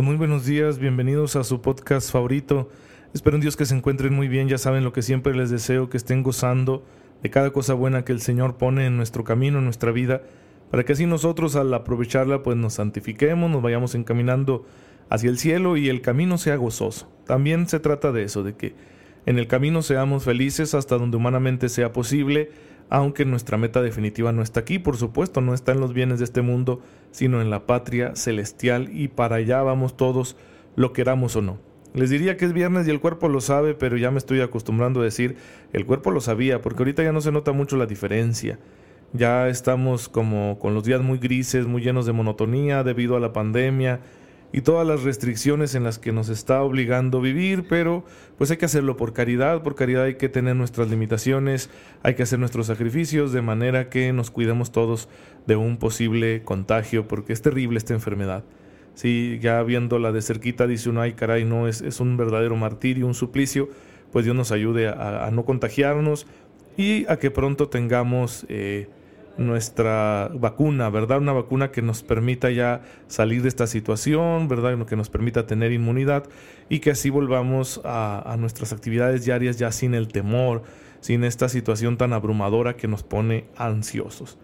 Pues muy buenos días, bienvenidos a su podcast favorito. Espero en Dios que se encuentren muy bien, ya saben lo que siempre les deseo, que estén gozando de cada cosa buena que el Señor pone en nuestro camino, en nuestra vida, para que así nosotros al aprovecharla pues nos santifiquemos, nos vayamos encaminando hacia el cielo y el camino sea gozoso. También se trata de eso, de que en el camino seamos felices hasta donde humanamente sea posible, aunque nuestra meta definitiva no está aquí, por supuesto, no está en los bienes de este mundo, sino en la patria celestial y para allá vamos todos, lo queramos o no. Les diría que es viernes y el cuerpo lo sabe, pero ya me estoy acostumbrando a decir, el cuerpo lo sabía, porque ahorita ya no se nota mucho la diferencia. Ya estamos como con los días muy grises, muy llenos de monotonía debido a la pandemia, y todas las restricciones en las que nos está obligando vivir, pero pues hay que hacerlo por caridad, por caridad hay que tener nuestras limitaciones, hay que hacer nuestros sacrificios de manera que nos cuidemos todos de un posible contagio, porque es terrible esta enfermedad. Si ya viéndola de cerquita dice uno, ay caray, no, es, es un verdadero martirio, un suplicio, pues Dios nos ayude a, no contagiarnos y a que pronto tengamos... Eh, nuestra vacuna, ¿verdad? Una vacuna que nos permita ya salir de esta situación, ¿verdad? Que nos permita tener inmunidad y que así volvamos a, nuestras actividades diarias ya sin el temor, sin esta situación tan abrumadora que nos pone ansiosos.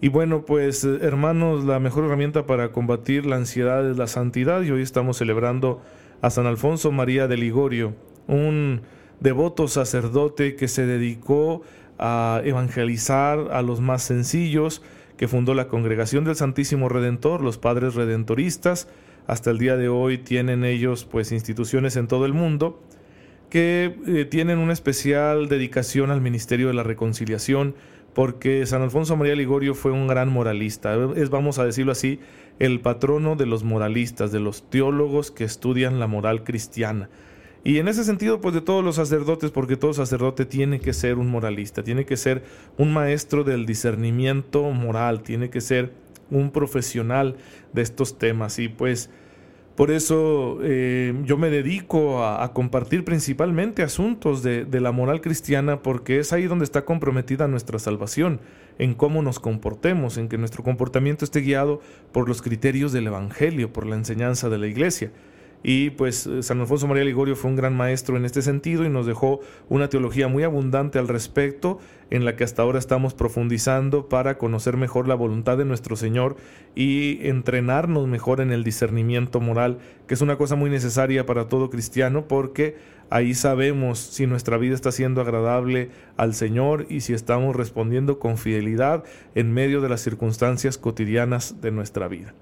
Y bueno, pues hermanos, la mejor herramienta para combatir la ansiedad es la santidad y hoy estamos celebrando a San Alfonso María de Ligorio, un devoto sacerdote que se dedicó a evangelizar a los más sencillos, que fundó la Congregación del Santísimo Redentor, los Padres Redentoristas. Hasta el día de hoy tienen ellos pues instituciones en todo el mundo que eh, tienen una especial dedicación al ministerio de la reconciliación, porque San Alfonso María Ligorio fue un gran moralista, es, vamos a decirlo así, el patrono de los moralistas, de los teólogos que estudian la moral cristiana. Y en ese sentido, pues de todos los sacerdotes, porque todo sacerdote tiene que ser un moralista, tiene que ser un maestro del discernimiento moral, tiene que ser un profesional de estos temas. Y pues por eso eh, yo me dedico a, compartir principalmente asuntos de, de, la moral cristiana, porque es ahí donde está comprometida nuestra salvación, en cómo nos comportemos, en que nuestro comportamiento esté guiado por los criterios del Evangelio, por la enseñanza de la Iglesia. Y pues San Alfonso María Ligorio fue un gran maestro en este sentido y nos dejó una teología muy abundante al respecto, en la que hasta ahora estamos profundizando para conocer mejor la voluntad de nuestro Señor y entrenarnos mejor en el discernimiento moral, que es una cosa muy necesaria para todo cristiano porque ahí sabemos si nuestra vida está siendo agradable al Señor y si estamos respondiendo con fidelidad en medio de las circunstancias cotidianas de nuestra vida.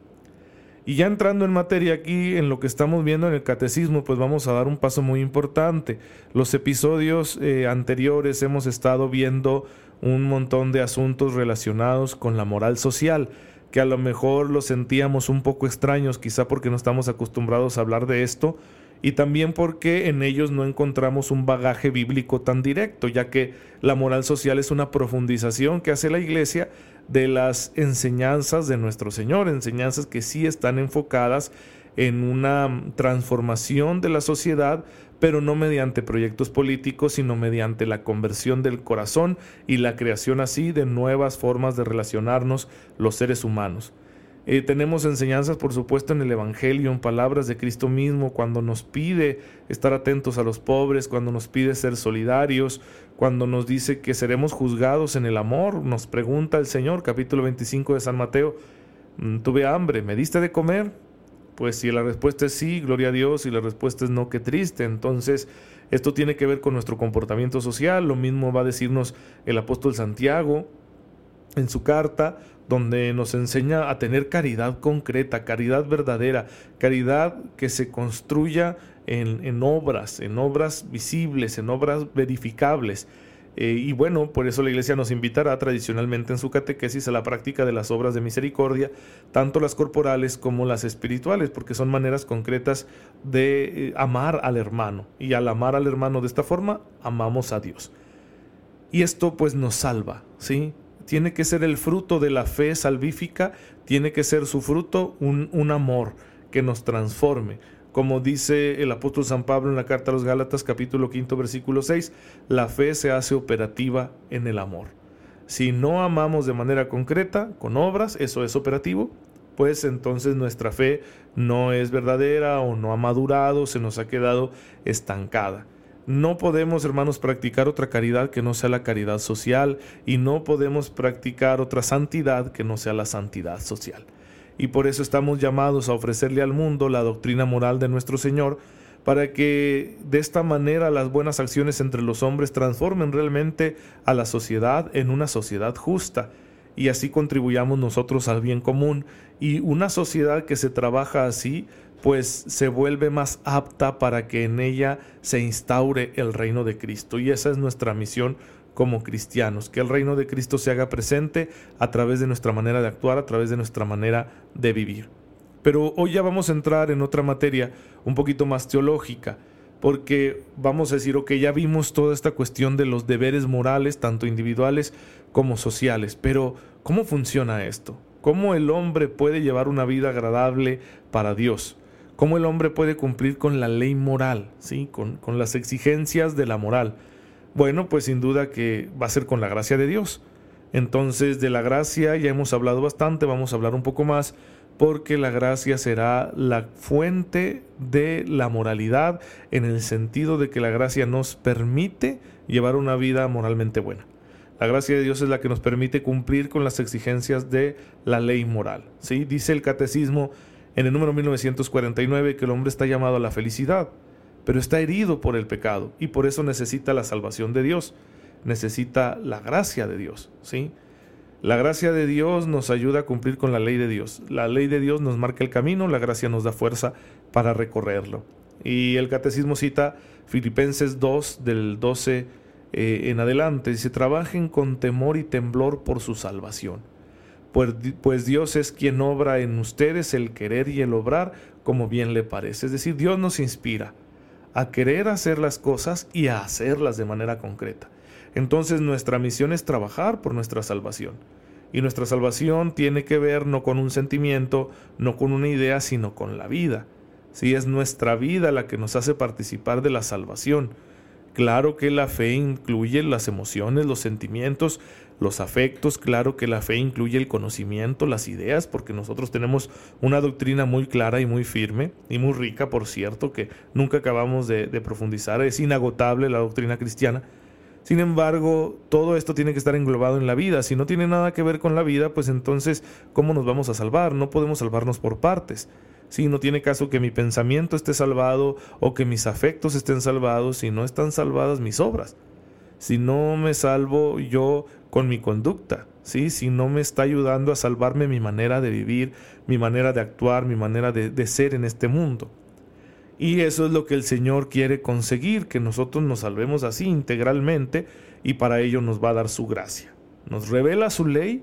Y ya entrando en materia aquí, en lo que estamos viendo en el catecismo, pues vamos a dar un paso muy importante. Los episodios eh, anteriores hemos estado viendo un montón de asuntos relacionados con la moral social, que a lo mejor los sentíamos un poco extraños, quizá porque no estamos acostumbrados a hablar de esto, y también porque en ellos no encontramos un bagaje bíblico tan directo, ya que la moral social es una profundización que hace la Iglesia de las enseñanzas de nuestro Señor, enseñanzas que sí están enfocadas en una transformación de la sociedad, pero no mediante proyectos políticos, sino mediante la conversión del corazón y la creación así de nuevas formas de relacionarnos los seres humanos. Eh, tenemos enseñanzas, por supuesto, en el Evangelio, en palabras de Cristo mismo, cuando nos pide estar atentos a los pobres, cuando nos pide ser solidarios, cuando nos dice que seremos juzgados en el amor. Nos pregunta el Señor, capítulo 25 de San Mateo, mm, ¿tuve hambre? ¿Me diste de comer? Pues si la respuesta es sí, gloria a Dios, y la respuesta es no, qué triste. Entonces, esto tiene que ver con nuestro comportamiento social. Lo mismo va a decirnos el apóstol Santiago en su carta donde nos enseña a tener caridad concreta, caridad verdadera, caridad que se construya en, obras, en obras visibles, en obras verificables. Eh, y bueno, por eso la Iglesia nos invitará tradicionalmente en su catequesis a la práctica de las obras de misericordia, tanto las corporales como las espirituales, porque son maneras concretas de eh, amar al hermano. Y al amar al hermano de esta forma, amamos a Dios. Y esto pues nos salva, ¿sí? Tiene que ser el fruto de la fe salvífica, tiene que ser su fruto un, un amor que nos transforme como dice el apóstol San Pablo en la carta a los Gálatas capítulo 5 versículo 6, la fe se hace operativa en el amor. Si no amamos de manera concreta, con obras, eso es operativo, pues entonces nuestra fe no es verdadera o no ha madurado, se nos ha quedado estancada. No podemos, hermanos, practicar otra caridad que no sea la caridad social y no podemos practicar otra santidad que no sea la santidad social. Y por eso estamos llamados a ofrecerle al mundo la doctrina moral de nuestro Señor, para que de esta manera las buenas acciones entre los hombres transformen realmente a la sociedad en una sociedad justa, y así contribuyamos nosotros al bien común, y una sociedad que se trabaja así, pues se vuelve más apta para que en ella se instaure el reino de Cristo, y esa es nuestra misión como cristianos, que el reino de Cristo se haga presente a través de nuestra manera de actuar, a través de nuestra manera de vivir. Pero hoy ya vamos a entrar en otra materia un poquito más teológica, porque vamos a decir, ok, ya vimos toda esta cuestión de los deberes morales, tanto individuales como sociales, pero ¿cómo funciona esto? ¿Cómo el hombre puede llevar una vida agradable para Dios? ¿Cómo el hombre puede cumplir con la ley moral, ¿sí? con, con las exigencias de la moral? Bueno, pues sin duda que va a ser con la gracia de Dios. Entonces de la gracia ya hemos hablado bastante, vamos a hablar un poco más, porque la gracia será la fuente de la moralidad en el sentido de que la gracia nos permite llevar una vida moralmente buena. La gracia de Dios es la que nos permite cumplir con las exigencias de la ley moral. ¿sí? Dice el catecismo en el número 1949 que el hombre está llamado a la felicidad pero está herido por el pecado y por eso necesita la salvación de Dios, necesita la gracia de Dios, ¿sí? La gracia de Dios nos ayuda a cumplir con la ley de Dios. La ley de Dios nos marca el camino, la gracia nos da fuerza para recorrerlo. Y el catecismo cita Filipenses 2 del 12 eh, en adelante, dice, trabajen con temor y temblor por su salvación. Pues, pues Dios es quien obra en ustedes el querer y el obrar como bien le parece. Es decir, Dios nos inspira a querer hacer las cosas y a hacerlas de manera concreta. Entonces nuestra misión es trabajar por nuestra salvación. Y nuestra salvación tiene que ver no con un sentimiento, no con una idea, sino con la vida. Si es nuestra vida la que nos hace participar de la salvación. Claro que la fe incluye las emociones, los sentimientos, los afectos, claro que la fe incluye el conocimiento, las ideas, porque nosotros tenemos una doctrina muy clara y muy firme y muy rica, por cierto, que nunca acabamos de, profundizar, es inagotable la doctrina cristiana. Sin embargo, todo esto tiene que estar englobado en la vida. Si no tiene nada que ver con la vida, pues entonces, ¿cómo nos vamos a salvar? No podemos salvarnos por partes. Si no tiene caso que mi pensamiento esté salvado o que mis afectos estén salvados si no están salvadas mis obras. Si no me salvo yo con mi conducta, ¿sí? si no me está ayudando a salvarme mi manera de vivir, mi manera de actuar, mi manera de, de ser en este mundo. Y eso es lo que el Señor quiere conseguir, que nosotros nos salvemos así integralmente y para ello nos va a dar su gracia. Nos revela su ley,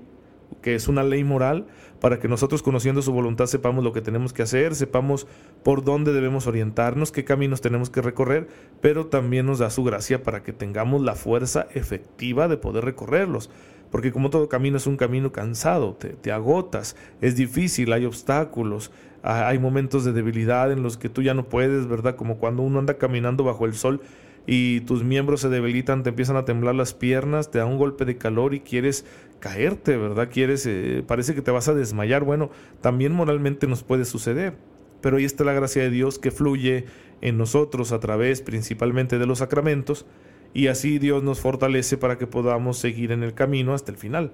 que es una ley moral, para que nosotros conociendo su voluntad sepamos lo que tenemos que hacer, sepamos por dónde debemos orientarnos, qué caminos tenemos que recorrer, pero también nos da su gracia para que tengamos la fuerza efectiva de poder recorrerlos. Porque como todo camino es un camino cansado, te, agotas, es difícil, hay obstáculos, hay momentos de debilidad en los que tú ya no puedes, ¿verdad? Como cuando uno anda caminando bajo el sol y tus miembros se debilitan, te empiezan a temblar las piernas, te da un golpe de calor y quieres caerte, ¿verdad? Quieres, eh, parece que te vas a desmayar. Bueno, también moralmente nos puede suceder. Pero ahí está la gracia de Dios que fluye en nosotros a través principalmente de los sacramentos y así Dios nos fortalece para que podamos seguir en el camino hasta el final.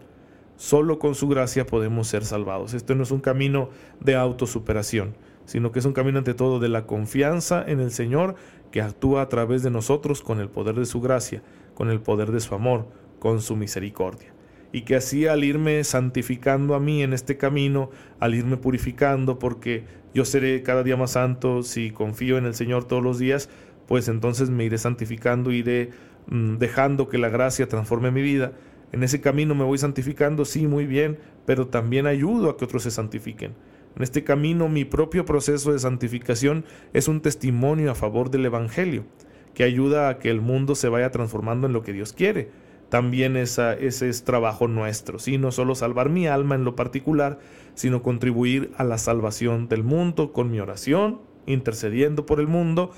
Solo con su gracia podemos ser salvados. Esto no es un camino de autosuperación, sino que es un camino ante todo de la confianza en el Señor que actúa a través de nosotros con el poder de su gracia, con el poder de su amor, con su misericordia. Y que así al irme santificando a mí en este camino, al irme purificando, porque yo seré cada día más santo si confío en el Señor todos los días, pues entonces me iré santificando, iré mm, dejando que la gracia transforme mi vida. En ese camino me voy santificando, sí, muy bien, pero también ayudo a que otros se santifiquen. En este camino mi propio proceso de santificación es un testimonio a favor del Evangelio, que ayuda a que el mundo se vaya transformando en lo que Dios quiere. También esa, ese es trabajo nuestro, ¿sí? no solo salvar mi alma en lo particular, sino contribuir a la salvación del mundo con mi oración, intercediendo por el mundo,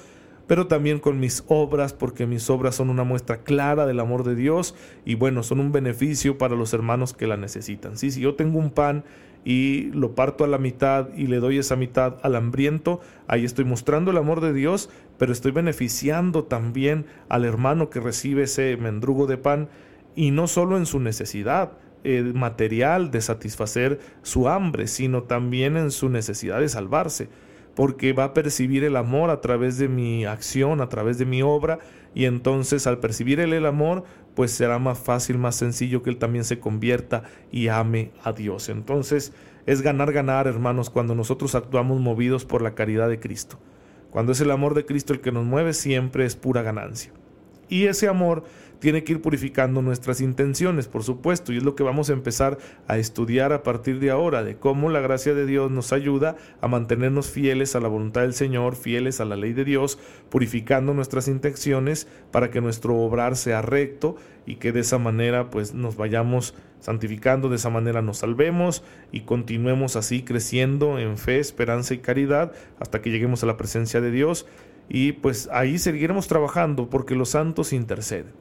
pero también con mis obras, porque mis obras son una muestra clara del amor de Dios y bueno, son un beneficio para los hermanos que la necesitan. ¿sí? Si yo tengo un pan y lo parto a la mitad y le doy esa mitad al hambriento, ahí estoy mostrando el amor de Dios, pero estoy beneficiando también al hermano que recibe ese mendrugo de pan y no solo en su necesidad eh, material de satisfacer su hambre, sino también en su necesidad de salvarse porque va a percibir el amor a través de mi acción, a través de mi obra, y entonces al percibir él el amor, pues será más fácil, más sencillo que él también se convierta y ame a Dios. Entonces es ganar, ganar, hermanos, cuando nosotros actuamos movidos por la caridad de Cristo. Cuando es el amor de Cristo el que nos mueve, siempre es pura ganancia. Y ese amor tiene que ir purificando nuestras intenciones, por supuesto, y es lo que vamos a empezar a estudiar a partir de ahora, de cómo la gracia de Dios nos ayuda a mantenernos fieles a la voluntad del Señor, fieles a la ley de Dios, purificando nuestras intenciones para que nuestro obrar sea recto y que de esa manera pues nos vayamos santificando, de esa manera nos salvemos y continuemos así creciendo en fe, esperanza y caridad hasta que lleguemos a la presencia de Dios y pues ahí seguiremos trabajando porque los santos interceden.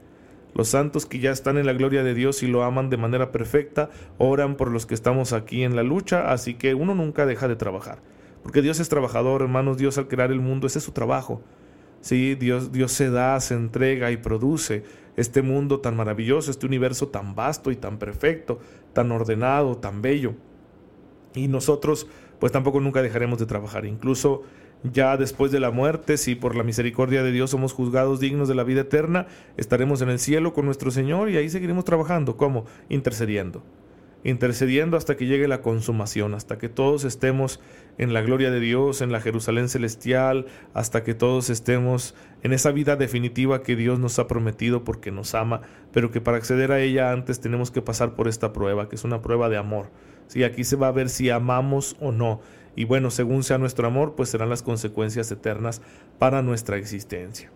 Los santos que ya están en la gloria de Dios y lo aman de manera perfecta, oran por los que estamos aquí en la lucha, así que uno nunca deja de trabajar. Porque Dios es trabajador, hermanos, Dios al crear el mundo, ese es su trabajo. Sí, Dios, Dios se da, se entrega y produce este mundo tan maravilloso, este universo tan vasto y tan perfecto, tan ordenado, tan bello. Y nosotros, pues tampoco nunca dejaremos de trabajar. Incluso ya después de la muerte, si por la misericordia de Dios somos juzgados dignos de la vida eterna, estaremos en el cielo con nuestro Señor y ahí seguiremos trabajando. ¿Cómo? Intercediendo. Intercediendo hasta que llegue la consumación, hasta que todos estemos en la gloria de Dios, en la Jerusalén celestial, hasta que todos estemos en esa vida definitiva que Dios nos ha prometido porque nos ama, pero que para acceder a ella antes tenemos que pasar por esta prueba, que es una prueba de amor. Si aquí se va a ver si amamos o no y bueno, según sea nuestro amor, pues serán las consecuencias eternas para nuestra existencia.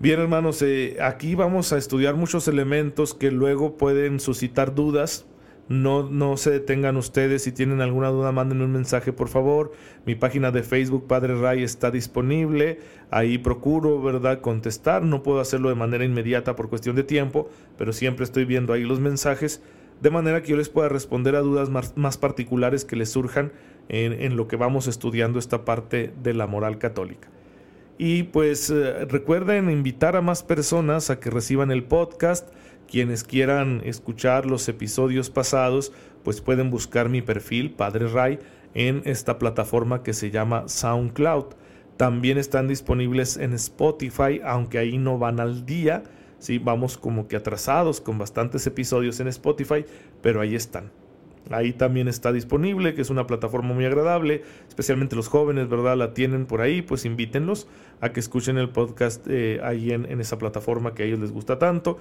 Bien hermanos, eh, aquí vamos a estudiar muchos elementos que luego pueden suscitar dudas. No, no se detengan ustedes, si tienen alguna duda mándenme un mensaje por favor. Mi página de Facebook Padre Ray está disponible, ahí procuro, ¿verdad?, contestar. No puedo hacerlo de manera inmediata por cuestión de tiempo, pero siempre estoy viendo ahí los mensajes, de manera que yo les pueda responder a dudas más, más particulares que les surjan en, lo que vamos estudiando esta parte de la moral católica. Y pues eh, recuerden invitar a más personas a que reciban el podcast. Quienes quieran escuchar los episodios pasados, pues pueden buscar mi perfil, Padre Ray, en esta plataforma que se llama SoundCloud. También están disponibles en Spotify, aunque ahí no van al día. Sí, vamos como que atrasados con bastantes episodios en Spotify, pero ahí están. Ahí también está disponible, que es una plataforma muy agradable, especialmente los jóvenes, ¿verdad? La tienen por ahí, pues invítenlos a que escuchen el podcast eh, ahí en, esa plataforma que a ellos les gusta tanto.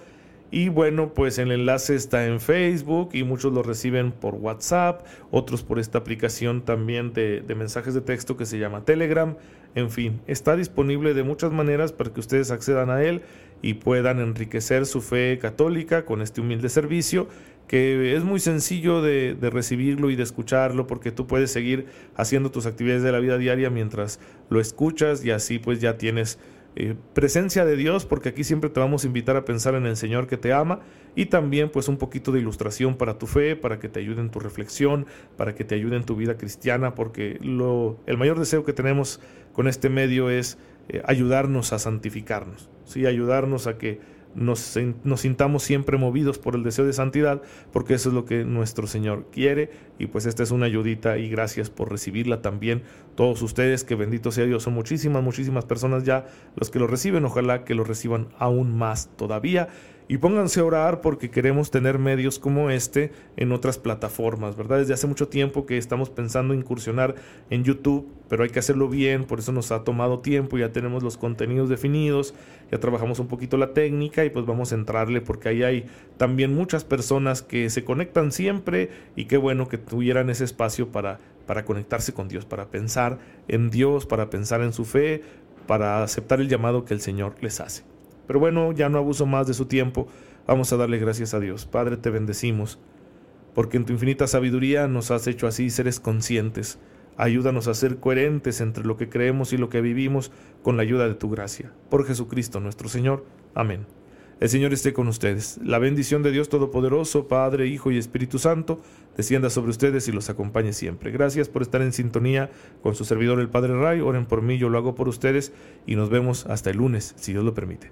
Y bueno, pues el enlace está en Facebook y muchos lo reciben por WhatsApp, otros por esta aplicación también de, de, mensajes de texto que se llama Telegram. En fin, está disponible de muchas maneras para que ustedes accedan a él y puedan enriquecer su fe católica con este humilde servicio que es muy sencillo de, recibirlo y de escucharlo porque tú puedes seguir haciendo tus actividades de la vida diaria mientras lo escuchas y así pues ya tienes eh, presencia de Dios porque aquí siempre te vamos a invitar a pensar en el Señor que te ama y también pues un poquito de ilustración para tu fe, para que te ayude en tu reflexión, para que te ayude en tu vida cristiana porque lo, el mayor deseo que tenemos con este medio es eh, ayudarnos a santificarnos, ¿sí? ayudarnos a que nos, nos, sintamos siempre movidos por el deseo de santidad, porque eso es lo que nuestro Señor quiere. Y pues esta es una ayudita y gracias por recibirla también todos ustedes, que bendito sea Dios. Son muchísimas, muchísimas personas ya los que lo reciben. Ojalá que lo reciban aún más todavía. Y pónganse a orar porque queremos tener medios como este en otras plataformas, ¿verdad? Desde hace mucho tiempo que estamos pensando incursionar en YouTube, pero hay que hacerlo bien, por eso nos ha tomado tiempo, ya tenemos los contenidos definidos, ya trabajamos un poquito la técnica y pues vamos a entrarle porque ahí hay también muchas personas que se conectan siempre y qué bueno que tuvieran ese espacio para, para conectarse con Dios, para pensar en Dios, para pensar en su fe, para aceptar el llamado que el Señor les hace. Pero bueno, ya no abuso más de su tiempo, vamos a darle gracias a Dios. Padre, te bendecimos, porque en tu infinita sabiduría nos has hecho así seres conscientes. Ayúdanos a ser coherentes entre lo que creemos y lo que vivimos con la ayuda de tu gracia. Por Jesucristo nuestro Señor. Amén. El Señor esté con ustedes. La bendición de Dios Todopoderoso, Padre, Hijo y Espíritu Santo, descienda sobre ustedes y los acompañe siempre. Gracias por estar en sintonía con su servidor el Padre Ray. Oren por mí, yo lo hago por ustedes y nos vemos hasta el lunes, si Dios lo permite.